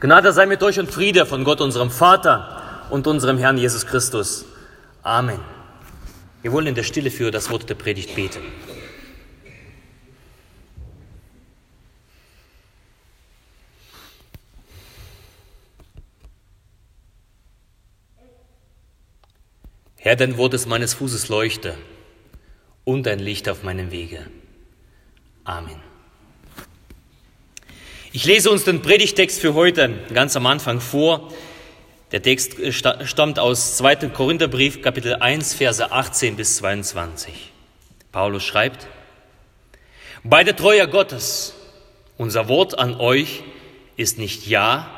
Gnade sei mit euch und Friede von Gott, unserem Vater und unserem Herrn Jesus Christus. Amen. Wir wollen in der Stille für das Wort der Predigt beten. Herr, dein Wort ist meines Fußes Leuchte und ein Licht auf meinem Wege. Amen. Ich lese uns den Predigtext für heute ganz am Anfang vor. Der Text stammt aus 2. Korintherbrief, Kapitel 1, Verse 18 bis 22. Paulus schreibt, bei der Treue Gottes, unser Wort an euch ist nicht Ja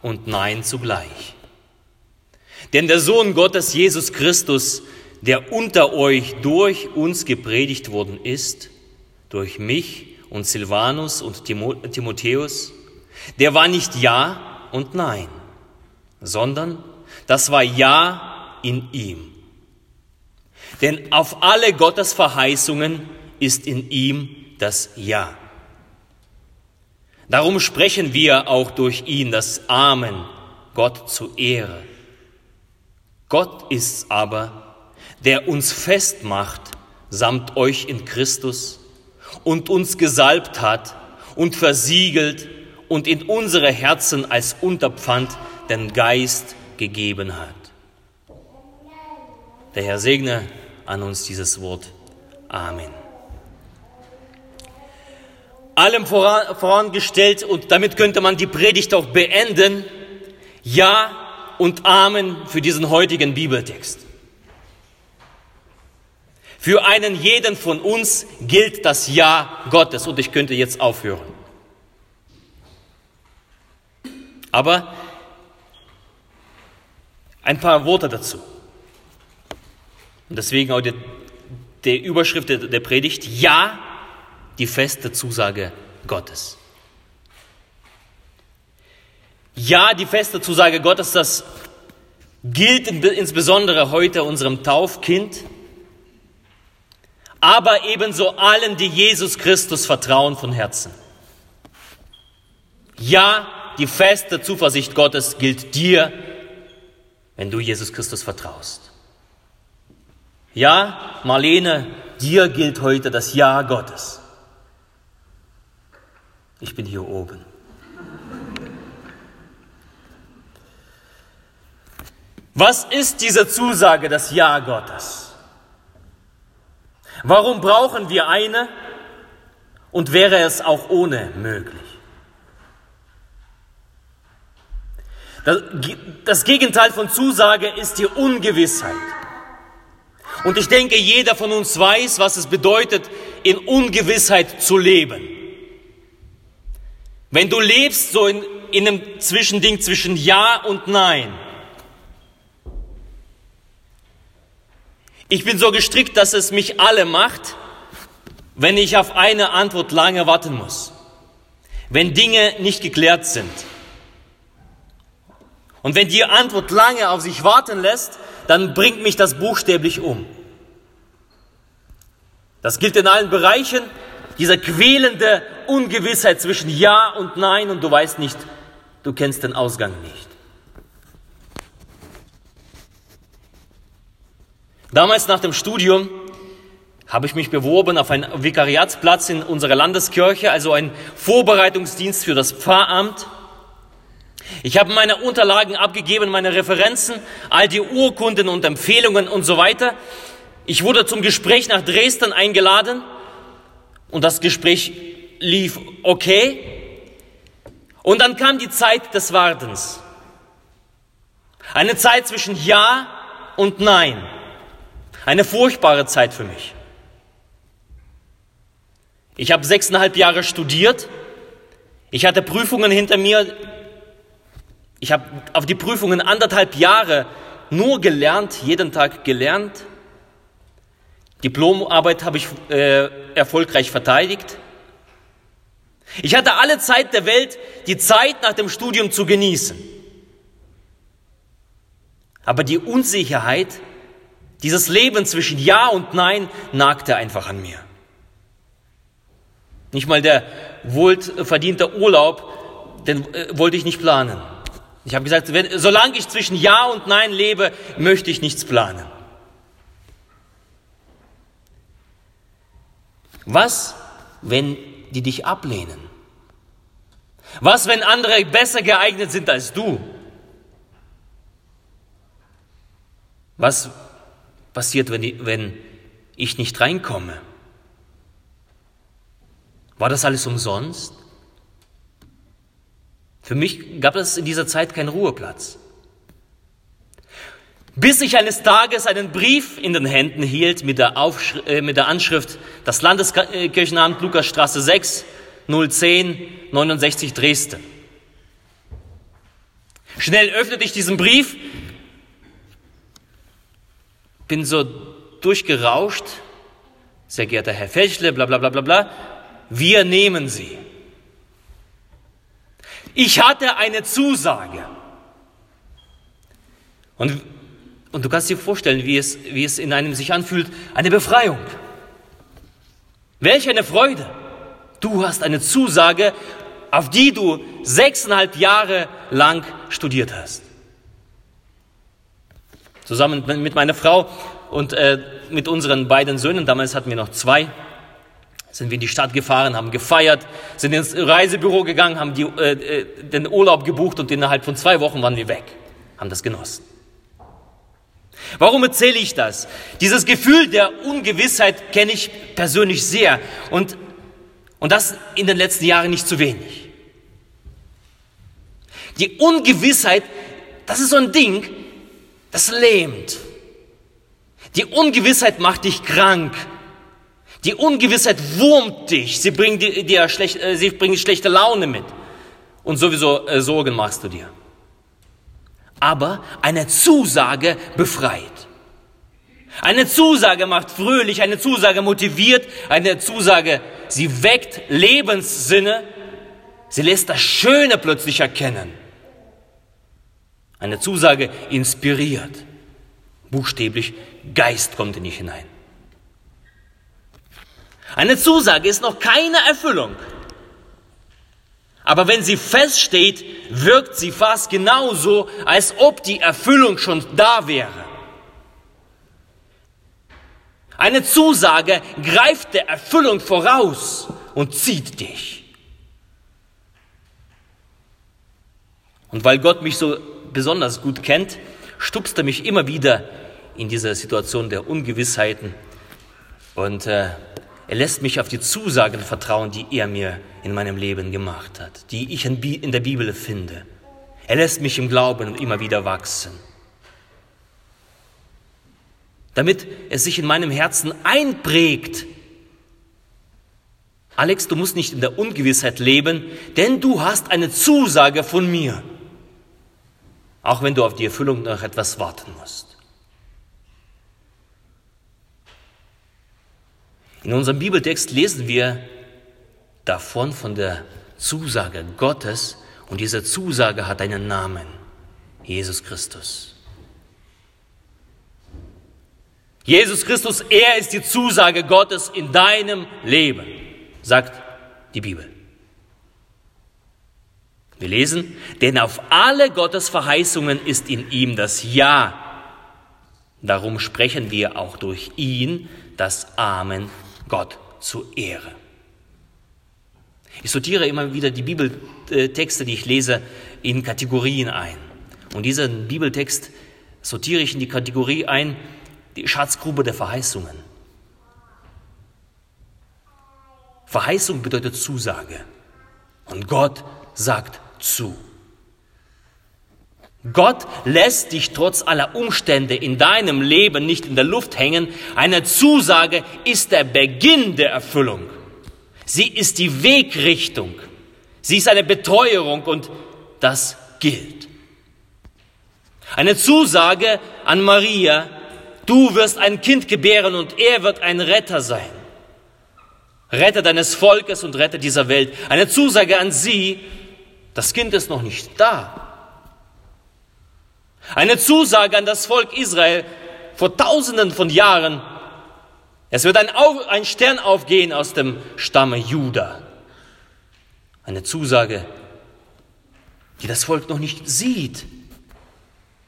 und Nein zugleich. Denn der Sohn Gottes, Jesus Christus, der unter euch durch uns gepredigt worden ist, durch mich und Silvanus und Timotheus, der war nicht Ja und Nein, sondern das war Ja in ihm. Denn auf alle Gottes Verheißungen ist in ihm das Ja. Darum sprechen wir auch durch ihn das Amen Gott zu Ehre. Gott ist's aber, der uns festmacht samt euch in Christus und uns gesalbt hat und versiegelt und in unsere Herzen als Unterpfand den Geist gegeben hat. Der Herr segne an uns dieses Wort. Amen. Allem vorangestellt, und damit könnte man die Predigt auch beenden, Ja und Amen für diesen heutigen Bibeltext. Für einen jeden von uns gilt das Ja Gottes und ich könnte jetzt aufhören. Aber ein paar Worte dazu. Und deswegen auch die, die Überschrift der, der Predigt, Ja, die feste Zusage Gottes. Ja, die feste Zusage Gottes, das gilt insbesondere heute unserem Taufkind, aber ebenso allen, die Jesus Christus vertrauen von Herzen. Ja, die feste Zuversicht Gottes gilt dir, wenn du Jesus Christus vertraust. Ja, Marlene, dir gilt heute das Ja Gottes. Ich bin hier oben. Was ist diese Zusage, das Ja Gottes? Warum brauchen wir eine und wäre es auch ohne möglich? Das Gegenteil von Zusage ist die Ungewissheit. Und ich denke, jeder von uns weiß, was es bedeutet, in Ungewissheit zu leben. Wenn du lebst so in, in einem Zwischending zwischen Ja und Nein, Ich bin so gestrickt, dass es mich alle macht, wenn ich auf eine Antwort lange warten muss. Wenn Dinge nicht geklärt sind. Und wenn die Antwort lange auf sich warten lässt, dann bringt mich das buchstäblich um. Das gilt in allen Bereichen, dieser quälende Ungewissheit zwischen Ja und Nein und du weißt nicht, du kennst den Ausgang nicht. Damals nach dem Studium habe ich mich beworben auf einen Vikariatsplatz in unserer Landeskirche, also ein Vorbereitungsdienst für das Pfarramt. Ich habe meine Unterlagen abgegeben, meine Referenzen, all die Urkunden und Empfehlungen und so weiter. Ich wurde zum Gespräch nach Dresden eingeladen und das Gespräch lief okay. Und dann kam die Zeit des Wartens. Eine Zeit zwischen Ja und Nein. Eine furchtbare Zeit für mich. Ich habe sechseinhalb Jahre studiert. Ich hatte Prüfungen hinter mir. Ich habe auf die Prüfungen anderthalb Jahre nur gelernt, jeden Tag gelernt. Diplomarbeit habe ich äh, erfolgreich verteidigt. Ich hatte alle Zeit der Welt, die Zeit nach dem Studium zu genießen. Aber die Unsicherheit dieses Leben zwischen Ja und Nein nagte einfach an mir. Nicht mal der wohlverdiente Urlaub, den äh, wollte ich nicht planen. Ich habe gesagt, wenn, solange ich zwischen Ja und Nein lebe, möchte ich nichts planen. Was, wenn die dich ablehnen? Was, wenn andere besser geeignet sind als du? Was passiert, wenn, die, wenn ich nicht reinkomme? War das alles umsonst? Für mich gab es in dieser Zeit keinen Ruheplatz. Bis ich eines Tages einen Brief in den Händen hielt mit der, Aufschri äh, mit der Anschrift Das Landeskirchenamt Lukasstraße 6, 010, 69 Dresden. Schnell öffnete ich diesen Brief, bin so durchgerauscht. Sehr geehrter Herr Fechle, bla bla bla bla bla. Wir nehmen Sie. Ich hatte eine Zusage. Und, und du kannst dir vorstellen, wie es, wie es in einem sich anfühlt, eine Befreiung. Welch eine Freude. Du hast eine Zusage, auf die du sechseinhalb Jahre lang studiert hast. Zusammen mit meiner Frau und äh, mit unseren beiden Söhnen, damals hatten wir noch zwei, sind wir in die Stadt gefahren, haben gefeiert, sind ins Reisebüro gegangen, haben die, äh, äh, den Urlaub gebucht und innerhalb von zwei Wochen waren wir weg, haben das genossen. Warum erzähle ich das? Dieses Gefühl der Ungewissheit kenne ich persönlich sehr und, und das in den letzten Jahren nicht zu wenig. Die Ungewissheit, das ist so ein Ding, das lähmt. Die Ungewissheit macht dich krank. Die Ungewissheit wurmt dich. Sie bringt dir, schlecht, äh, sie bringt schlechte Laune mit. Und sowieso äh, Sorgen machst du dir. Aber eine Zusage befreit. Eine Zusage macht fröhlich, eine Zusage motiviert, eine Zusage, sie weckt Lebenssinne, sie lässt das Schöne plötzlich erkennen. Eine Zusage inspiriert. Buchstäblich, Geist kommt in dich hinein. Eine Zusage ist noch keine Erfüllung. Aber wenn sie feststeht, wirkt sie fast genauso, als ob die Erfüllung schon da wäre. Eine Zusage greift der Erfüllung voraus und zieht dich. Und weil Gott mich so besonders gut kennt, stupst er mich immer wieder in diese Situation der Ungewissheiten und äh, er lässt mich auf die Zusagen vertrauen, die er mir in meinem Leben gemacht hat, die ich in der Bibel finde. Er lässt mich im Glauben immer wieder wachsen. Damit es sich in meinem Herzen einprägt. Alex, du musst nicht in der Ungewissheit leben, denn du hast eine Zusage von mir. Auch wenn du auf die Erfüllung noch etwas warten musst. In unserem Bibeltext lesen wir davon von der Zusage Gottes und diese Zusage hat einen Namen, Jesus Christus. Jesus Christus, er ist die Zusage Gottes in deinem Leben, sagt die Bibel. Wir lesen, denn auf alle Gottes Verheißungen ist in ihm das Ja. Darum sprechen wir auch durch ihn das Amen Gott zu Ehre. Ich sortiere immer wieder die Bibeltexte, die ich lese, in Kategorien ein. Und diesen Bibeltext sortiere ich in die Kategorie ein, die Schatzgrube der Verheißungen. Verheißung bedeutet Zusage. Und Gott sagt zu. Gott lässt dich trotz aller Umstände in deinem Leben nicht in der Luft hängen. Eine Zusage ist der Beginn der Erfüllung. Sie ist die Wegrichtung. Sie ist eine Beteuerung und das gilt. Eine Zusage an Maria, du wirst ein Kind gebären und er wird ein Retter sein. Retter deines Volkes und Retter dieser Welt. Eine Zusage an sie, das Kind ist noch nicht da. Eine Zusage an das Volk Israel vor tausenden von Jahren. Es wird ein, Auf, ein Stern aufgehen aus dem Stamme Juda. Eine Zusage die das Volk noch nicht sieht.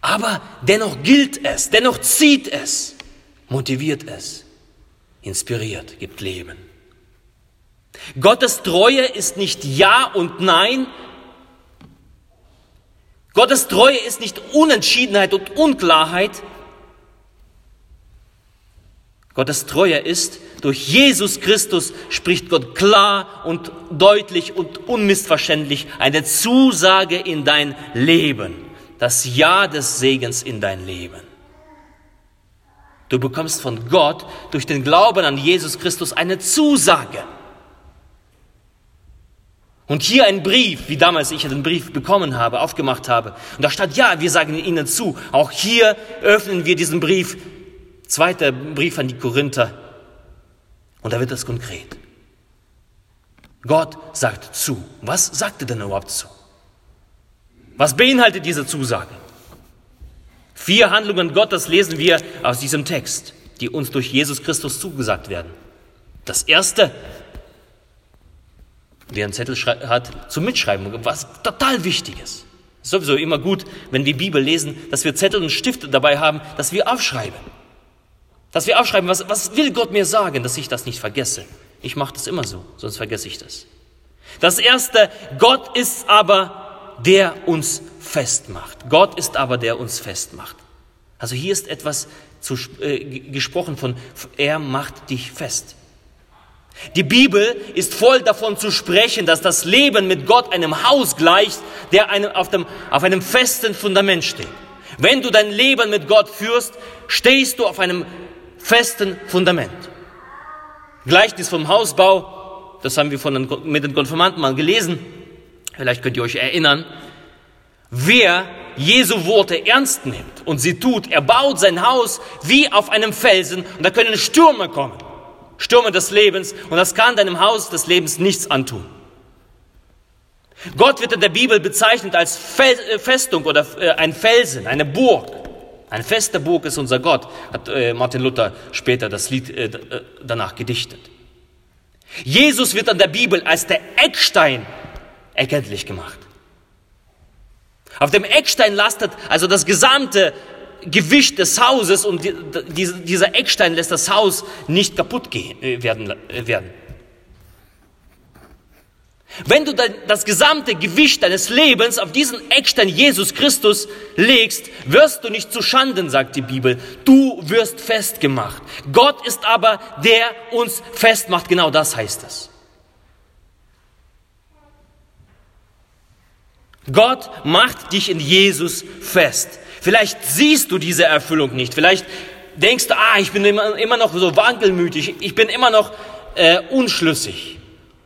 Aber dennoch gilt es, dennoch zieht es, motiviert es, inspiriert, gibt Leben. Gottes Treue ist nicht Ja und Nein. Gottes Treue ist nicht Unentschiedenheit und Unklarheit. Gottes Treue ist, durch Jesus Christus spricht Gott klar und deutlich und unmissverständlich eine Zusage in dein Leben, das Ja des Segens in dein Leben. Du bekommst von Gott durch den Glauben an Jesus Christus eine Zusage. Und hier ein Brief, wie damals ich den Brief bekommen habe, aufgemacht habe. Und da stand, ja, wir sagen Ihnen zu. Auch hier öffnen wir diesen Brief. Zweiter Brief an die Korinther. Und da wird das konkret. Gott sagt zu. Was sagt er denn überhaupt zu? Was beinhaltet diese Zusage? Vier Handlungen Gottes lesen wir aus diesem Text, die uns durch Jesus Christus zugesagt werden. Das erste, wer einen Zettel hat, zum Mitschreiben, was total wichtig ist. Ist sowieso immer gut, wenn wir Bibel lesen, dass wir Zettel und Stifte dabei haben, dass wir aufschreiben. Dass wir aufschreiben, was, was will Gott mir sagen, dass ich das nicht vergesse. Ich mache das immer so, sonst vergesse ich das. Das erste, Gott ist aber, der uns festmacht. Gott ist aber, der uns festmacht. Also hier ist etwas zu, äh, gesprochen von, er macht dich fest. Die Bibel ist voll davon zu sprechen, dass das Leben mit Gott einem Haus gleicht, der einem, auf, dem, auf einem festen Fundament steht. Wenn du dein Leben mit Gott führst, stehst du auf einem festen Fundament. Gleichnis vom Hausbau, das haben wir von den, mit den Konfirmanten mal gelesen. Vielleicht könnt ihr euch erinnern. Wer Jesu Worte ernst nimmt und sie tut, er baut sein Haus wie auf einem Felsen und da können Stürme kommen. Stürme des Lebens und das kann deinem Haus des Lebens nichts antun. Gott wird in der Bibel bezeichnet als äh, Festung oder äh, ein Felsen, eine Burg. Eine feste Burg ist unser Gott, hat äh, Martin Luther später das Lied danach gedichtet. Jesus wird an der Bibel als der Eckstein erkenntlich gemacht. Auf dem Eckstein lastet also das gesamte Gewicht des Hauses und dieser Eckstein lässt das Haus nicht kaputt gehen, äh, werden, äh, werden. Wenn du das gesamte Gewicht deines Lebens auf diesen Eckstein Jesus Christus legst, wirst du nicht zu Schanden, sagt die Bibel. Du wirst festgemacht. Gott ist aber der uns festmacht. Genau das heißt es. Gott macht dich in Jesus fest. Vielleicht siehst du diese Erfüllung nicht. Vielleicht denkst du, ah, ich bin immer, noch so wankelmütig. Ich bin immer noch äh, unschlüssig.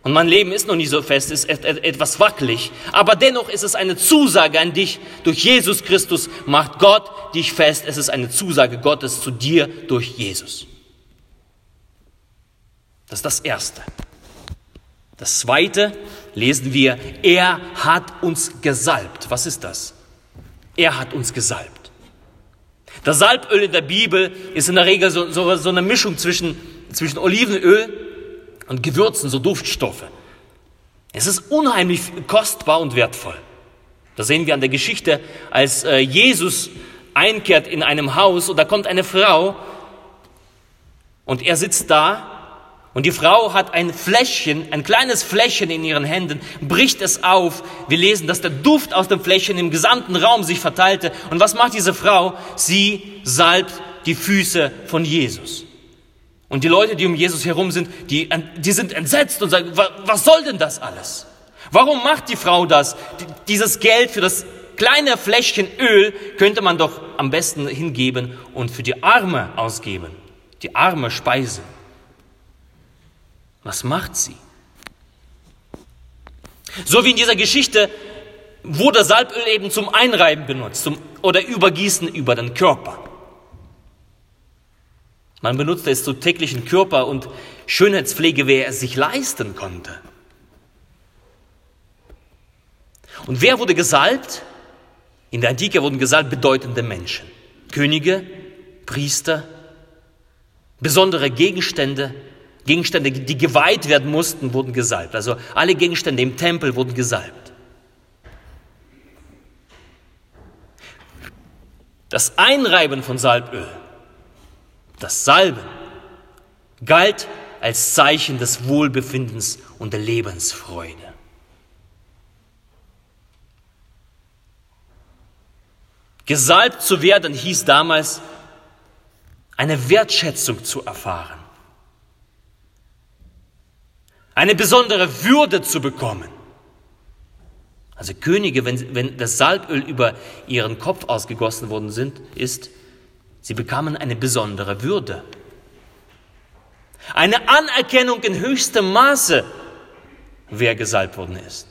Und mein Leben ist noch nicht so fest, ist etwas wackelig. Aber dennoch ist es eine Zusage an dich. Durch Jesus Christus macht Gott dich fest. Es ist eine Zusage Gottes zu dir durch Jesus. Das ist das Erste. Das Zweite lesen wir, er hat uns gesalbt. Was ist das? Er hat uns gesalbt. Das Salböl in der Bibel ist in der Regel so, so, so eine Mischung zwischen, zwischen Olivenöl und Gewürzen, so Duftstoffe. Es ist unheimlich kostbar und wertvoll. Das sehen wir an der Geschichte, als äh, Jesus einkehrt in einem Haus und da kommt eine Frau und er sitzt da und die Frau hat ein Fläschchen, ein kleines Fläschchen in ihren Händen, bricht es auf. Wir lesen, dass der Duft aus dem Fläschchen im gesamten Raum sich verteilte. Und was macht diese Frau? Sie salbt die Füße von Jesus. Und die Leute, die um Jesus herum sind, die, die sind entsetzt und sagen, was soll denn das alles? Warum macht die Frau das? Dieses Geld für das kleine Fläschchen Öl könnte man doch am besten hingeben und für die Arme ausgeben. Die arme Speise. Was macht sie? So wie in dieser Geschichte wurde Salböl eben zum Einreiben benutzt zum, oder Übergießen über den Körper. Man benutzte es zur täglichen Körper- und Schönheitspflege, wer es sich leisten konnte. Und wer wurde gesalbt? In der Antike wurden gesalbt bedeutende Menschen. Könige, Priester, besondere Gegenstände, Gegenstände, die geweiht werden mussten, wurden gesalbt. Also alle Gegenstände im Tempel wurden gesalbt. Das Einreiben von Salböl, das Salben, galt als Zeichen des Wohlbefindens und der Lebensfreude. Gesalbt zu werden hieß damals, eine Wertschätzung zu erfahren, eine besondere Würde zu bekommen. Also Könige, wenn, wenn das Salböl über ihren Kopf ausgegossen worden sind, ist, sie bekamen eine besondere Würde. Eine Anerkennung in höchstem Maße, wer gesalbt worden ist.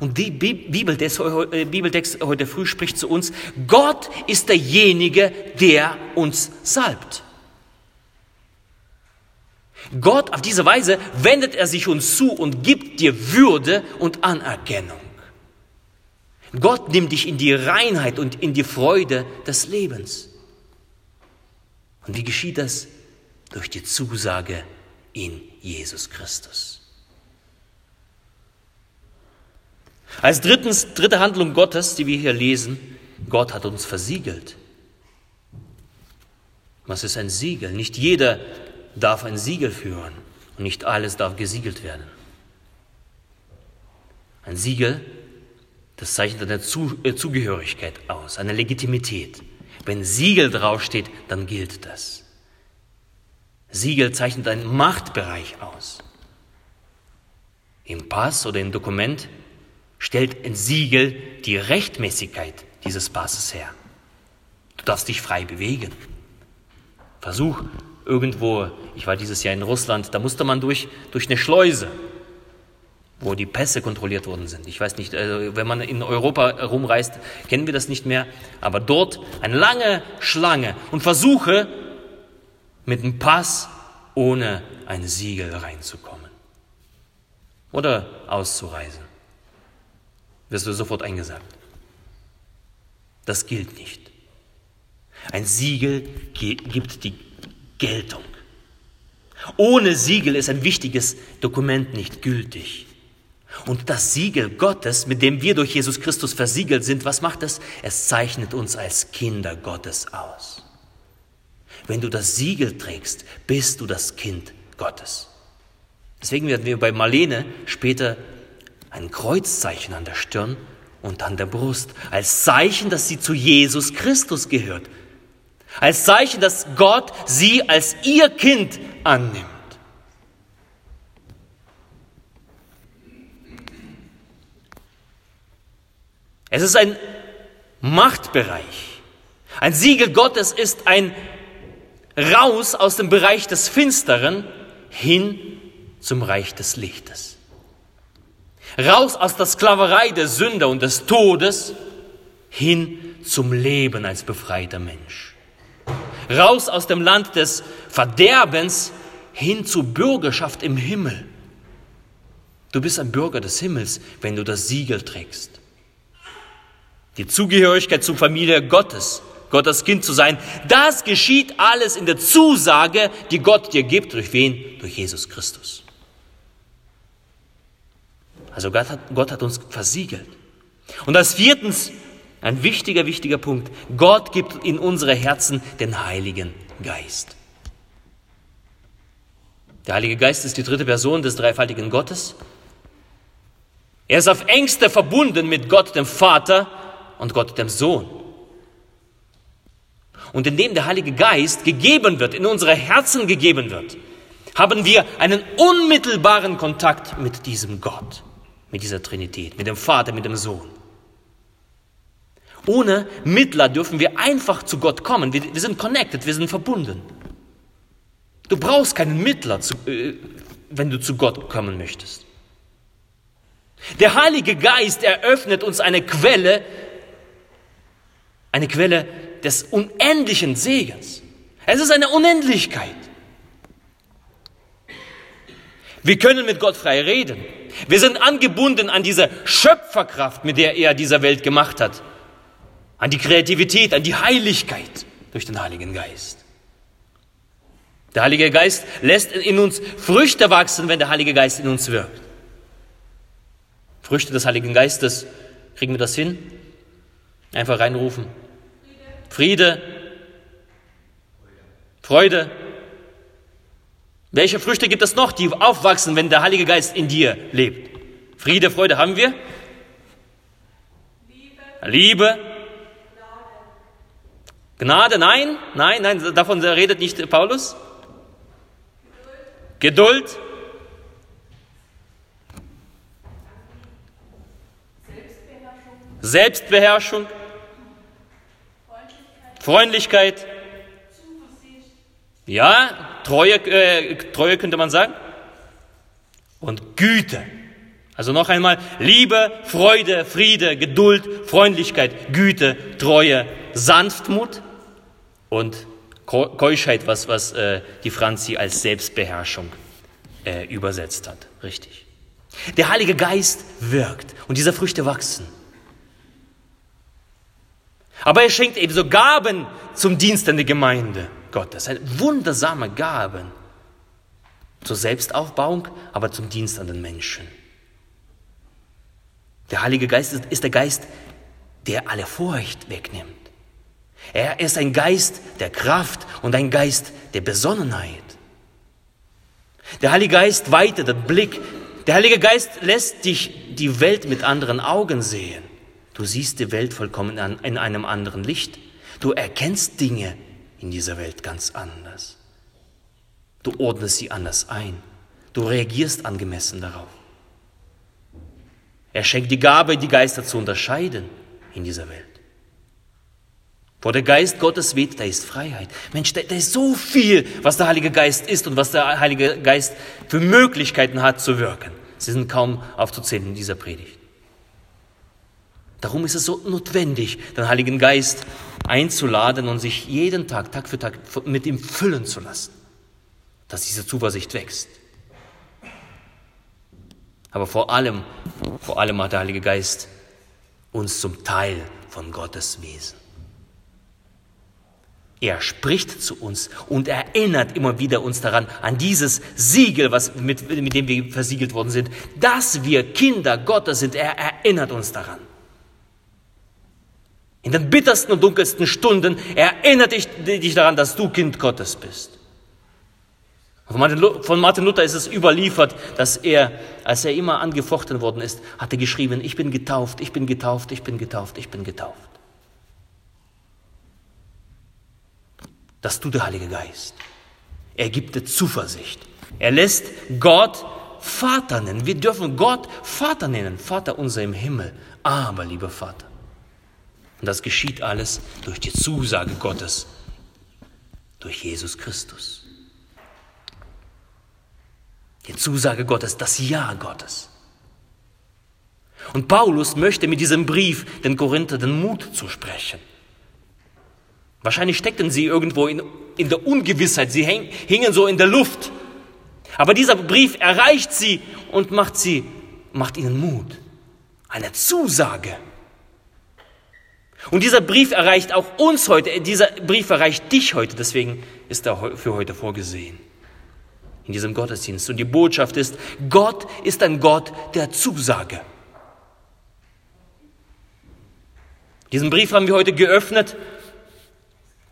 Und die äh, Bibeltext heute früh spricht zu uns, Gott ist derjenige, der uns salbt. Gott auf diese Weise wendet er sich uns zu und gibt dir Würde und Anerkennung. Gott nimmt dich in die Reinheit und in die Freude des Lebens. Und wie geschieht das? Durch die Zusage in Jesus Christus. Als drittens, dritte Handlung Gottes, die wir hier lesen, Gott hat uns versiegelt. Was ist ein Siegel? Nicht jeder darf ein Siegel führen und nicht alles darf gesiegelt werden. Ein Siegel, das zeichnet eine äh, Zugehörigkeit aus, eine Legitimität. Wenn Siegel draufsteht, dann gilt das. Siegel zeichnet einen Machtbereich aus. Im Pass oder im Dokument stellt ein Siegel die Rechtmäßigkeit dieses Passes her. Du darfst dich frei bewegen. Versuch irgendwo, ich war dieses Jahr in Russland, da musste man durch, durch eine Schleuse, wo die Pässe kontrolliert worden sind. Ich weiß nicht, also wenn man in Europa rumreist, kennen wir das nicht mehr, aber dort eine lange Schlange und versuche mit einem Pass ohne ein Siegel reinzukommen oder auszureisen wirst du sofort eingesagt. Das gilt nicht. Ein Siegel gibt die Geltung. Ohne Siegel ist ein wichtiges Dokument nicht gültig. Und das Siegel Gottes, mit dem wir durch Jesus Christus versiegelt sind, was macht es? Es zeichnet uns als Kinder Gottes aus. Wenn du das Siegel trägst, bist du das Kind Gottes. Deswegen werden wir bei Marlene später ein Kreuzzeichen an der Stirn und an der Brust, als Zeichen, dass sie zu Jesus Christus gehört, als Zeichen, dass Gott sie als ihr Kind annimmt. Es ist ein Machtbereich. Ein Siegel Gottes ist ein Raus aus dem Bereich des Finsteren hin zum Reich des Lichtes. Raus aus der Sklaverei der Sünder und des Todes hin zum Leben als befreiter Mensch. Raus aus dem Land des Verderbens hin zur Bürgerschaft im Himmel. Du bist ein Bürger des Himmels, wenn du das Siegel trägst. Die Zugehörigkeit zur Familie Gottes, Gottes Kind zu sein, das geschieht alles in der Zusage, die Gott dir gibt. Durch wen? Durch Jesus Christus. Also Gott hat, Gott hat uns versiegelt. Und als viertens, ein wichtiger, wichtiger Punkt, Gott gibt in unsere Herzen den Heiligen Geist. Der Heilige Geist ist die dritte Person des dreifaltigen Gottes. Er ist auf engste verbunden mit Gott dem Vater und Gott dem Sohn. Und indem der Heilige Geist gegeben wird, in unsere Herzen gegeben wird, haben wir einen unmittelbaren Kontakt mit diesem Gott mit dieser Trinität, mit dem Vater, mit dem Sohn. Ohne Mittler dürfen wir einfach zu Gott kommen. Wir, wir sind connected, wir sind verbunden. Du brauchst keinen Mittler, zu, äh, wenn du zu Gott kommen möchtest. Der Heilige Geist eröffnet uns eine Quelle, eine Quelle des unendlichen Segens. Es ist eine Unendlichkeit. Wir können mit Gott frei reden. Wir sind angebunden an diese Schöpferkraft, mit der er dieser Welt gemacht hat. An die Kreativität, an die Heiligkeit durch den Heiligen Geist. Der Heilige Geist lässt in uns Früchte wachsen, wenn der Heilige Geist in uns wirkt. Früchte des Heiligen Geistes, kriegen wir das hin? Einfach reinrufen. Friede, Freude. Welche Früchte gibt es noch, die aufwachsen, wenn der Heilige Geist in dir lebt? Friede, Freude haben wir? Liebe. Liebe. Gnade, nein, nein, nein, davon redet nicht Paulus. Geduld. Geduld. Selbstbeherrschung, Freundlichkeit, Freundlichkeit. ja, Treue, äh, Treue könnte man sagen, und Güte. Also noch einmal, Liebe, Freude, Friede, Geduld, Freundlichkeit, Güte, Treue, Sanftmut und Keuschheit, was, was äh, die Franzi als Selbstbeherrschung äh, übersetzt hat. Richtig. Der Heilige Geist wirkt und diese Früchte wachsen. Aber er schenkt ebenso Gaben zum Dienst an der Gemeinde Gottes. Wundersame Gaben zur Selbstaufbauung, aber zum Dienst an den Menschen. Der Heilige Geist ist der Geist, der alle Furcht wegnimmt. Er ist ein Geist der Kraft und ein Geist der Besonnenheit. Der Heilige Geist weitet den Blick. Der Heilige Geist lässt dich die Welt mit anderen Augen sehen. Du siehst die Welt vollkommen in einem anderen Licht. Du erkennst Dinge in dieser Welt ganz anders. Du ordnest sie anders ein. Du reagierst angemessen darauf. Er schenkt die Gabe, die Geister zu unterscheiden in dieser Welt. Wo der Geist Gottes weht, da ist Freiheit. Mensch, da, da ist so viel, was der Heilige Geist ist und was der Heilige Geist für Möglichkeiten hat zu wirken. Sie sind kaum aufzuzählen in dieser Predigt. Darum ist es so notwendig, den Heiligen Geist einzuladen und sich jeden Tag, Tag für Tag mit ihm füllen zu lassen, dass diese Zuversicht wächst. Aber vor allem, vor allem hat der Heilige Geist uns zum Teil von Gottes Wesen. Er spricht zu uns und erinnert immer wieder uns daran, an dieses Siegel, was mit, mit dem wir versiegelt worden sind, dass wir Kinder Gottes sind. Er erinnert uns daran. In den bittersten und dunkelsten Stunden erinnert dich, dich daran, dass du Kind Gottes bist. Von Martin Luther ist es überliefert, dass er, als er immer angefochten worden ist, hatte geschrieben, ich bin getauft, ich bin getauft, ich bin getauft, ich bin getauft. Das tut der Heilige Geist. Er gibt dir Zuversicht. Er lässt Gott Vater nennen. Wir dürfen Gott Vater nennen, Vater unser im Himmel. Aber, lieber Vater, und das geschieht alles durch die Zusage Gottes, durch Jesus Christus. Die Zusage Gottes, das Ja Gottes. Und Paulus möchte mit diesem Brief den Korinther den Mut zusprechen. Wahrscheinlich steckten sie irgendwo in, in der Ungewissheit, sie häng, hingen so in der Luft. Aber dieser Brief erreicht sie und macht sie, macht ihnen Mut. Eine Zusage. Und dieser Brief erreicht auch uns heute, dieser Brief erreicht dich heute, deswegen ist er für heute vorgesehen. In diesem Gottesdienst. Und die Botschaft ist, Gott ist ein Gott der Zusage. Diesen Brief haben wir heute geöffnet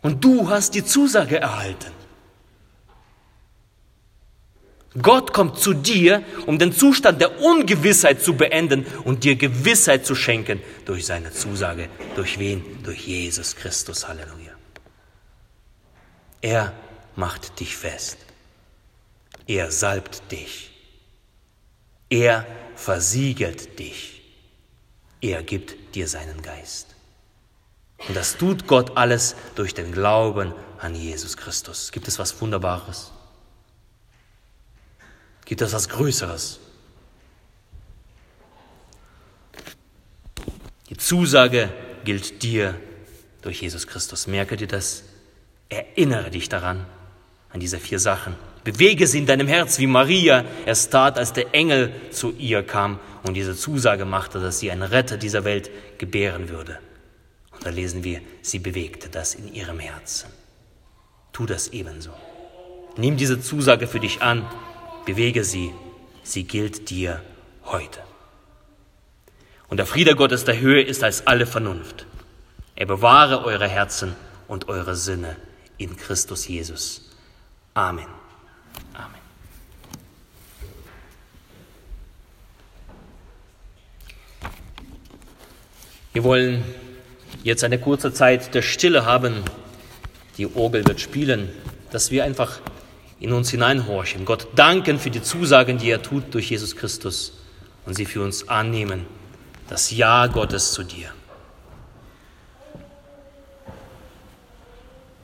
und du hast die Zusage erhalten. Gott kommt zu dir, um den Zustand der Ungewissheit zu beenden und dir Gewissheit zu schenken durch seine Zusage. Durch wen? Durch Jesus Christus. Halleluja. Er macht dich fest. Er salbt dich. Er versiegelt dich. Er gibt dir seinen Geist. Und das tut Gott alles durch den Glauben an Jesus Christus. Gibt es was Wunderbares? Gibt es was Größeres? Die Zusage gilt dir durch Jesus Christus. Merke dir das. Erinnere dich daran, an diese vier Sachen. Bewege sie in deinem Herz, wie Maria es tat, als der Engel zu ihr kam und diese Zusage machte, dass sie einen Retter dieser Welt gebären würde. Und da lesen wir, sie bewegte das in ihrem Herzen. Tu das ebenso. Nimm diese Zusage für dich an bewege sie, sie gilt dir heute. Und der Friede Gottes der Höhe ist als alle Vernunft. Er bewahre eure Herzen und eure Sinne in Christus Jesus. Amen. Amen. Wir wollen jetzt eine kurze Zeit der Stille haben. Die Orgel wird spielen, dass wir einfach in uns hineinhorchen, Gott danken für die Zusagen, die er tut durch Jesus Christus und sie für uns annehmen. Das Ja Gottes zu dir.